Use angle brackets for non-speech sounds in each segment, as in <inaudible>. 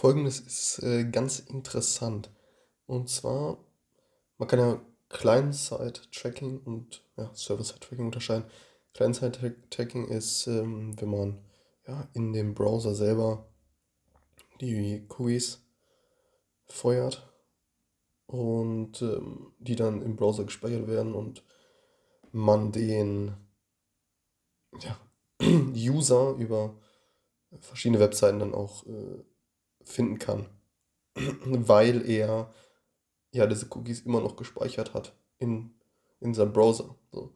Folgendes ist äh, ganz interessant. Und zwar, man kann ja Client-Side-Tracking und ja, Server-Side-Tracking unterscheiden. Client-Side-Tracking ist, ähm, wenn man ja, in dem Browser selber die Cookies feuert und ähm, die dann im Browser gespeichert werden und man den ja, <clears throat> User über verschiedene Webseiten dann auch äh, finden kann, <clears throat> weil er ja diese Cookies immer noch gespeichert hat in, in seinem Browser. So.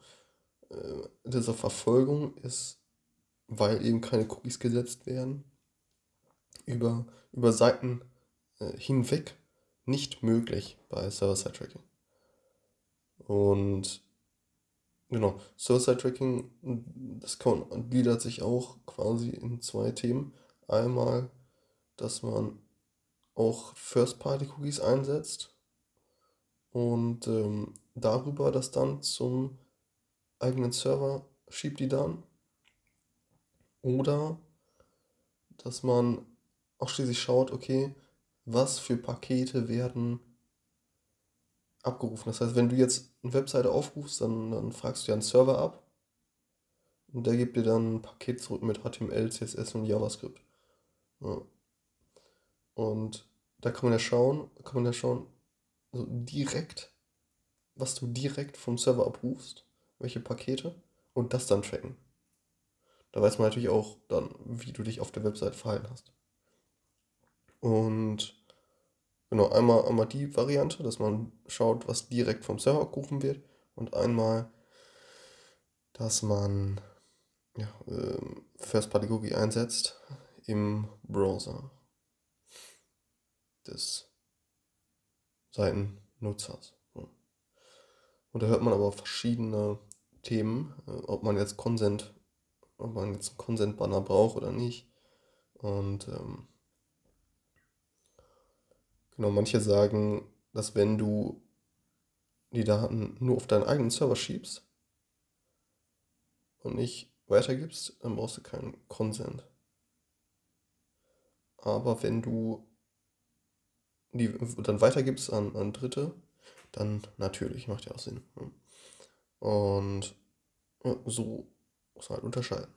Äh, diese Verfolgung ist, weil eben keine Cookies gesetzt werden, über, über Seiten äh, hinweg nicht möglich bei Server-Side-Tracking. Und genau, Server-Side-Tracking, das gliedert sich auch quasi in zwei Themen. Einmal, dass man auch First-Party-Cookies einsetzt und ähm, darüber das dann zum eigenen Server schiebt die dann. Oder dass man auch schließlich schaut, okay, was für Pakete werden abgerufen. Das heißt, wenn du jetzt eine Webseite aufrufst, dann, dann fragst du ja einen Server ab und der gibt dir dann ein Paket zurück mit HTML, CSS und JavaScript. Ja. Und da kann man ja schauen, kann man ja schauen, also direkt, was du direkt vom Server abrufst, welche Pakete und das dann tracken. Da weiß man natürlich auch dann, wie du dich auf der Website verhalten hast. Und genau, einmal, einmal die Variante, dass man schaut, was direkt vom Server abgerufen wird. Und einmal, dass man ja, ähm, First-Party-Cookie einsetzt im Browser des Seitennutzers. Und da hört man aber verschiedene Themen, äh, ob man jetzt Consent, ob man jetzt einen Consent-Banner braucht oder nicht. Und ähm, Genau, manche sagen, dass wenn du die Daten nur auf deinen eigenen Server schiebst und nicht weitergibst, dann brauchst du keinen Consent. Aber wenn du die dann weitergibst an, an Dritte, dann natürlich, macht ja auch Sinn. Und ja, so muss man halt unterscheiden.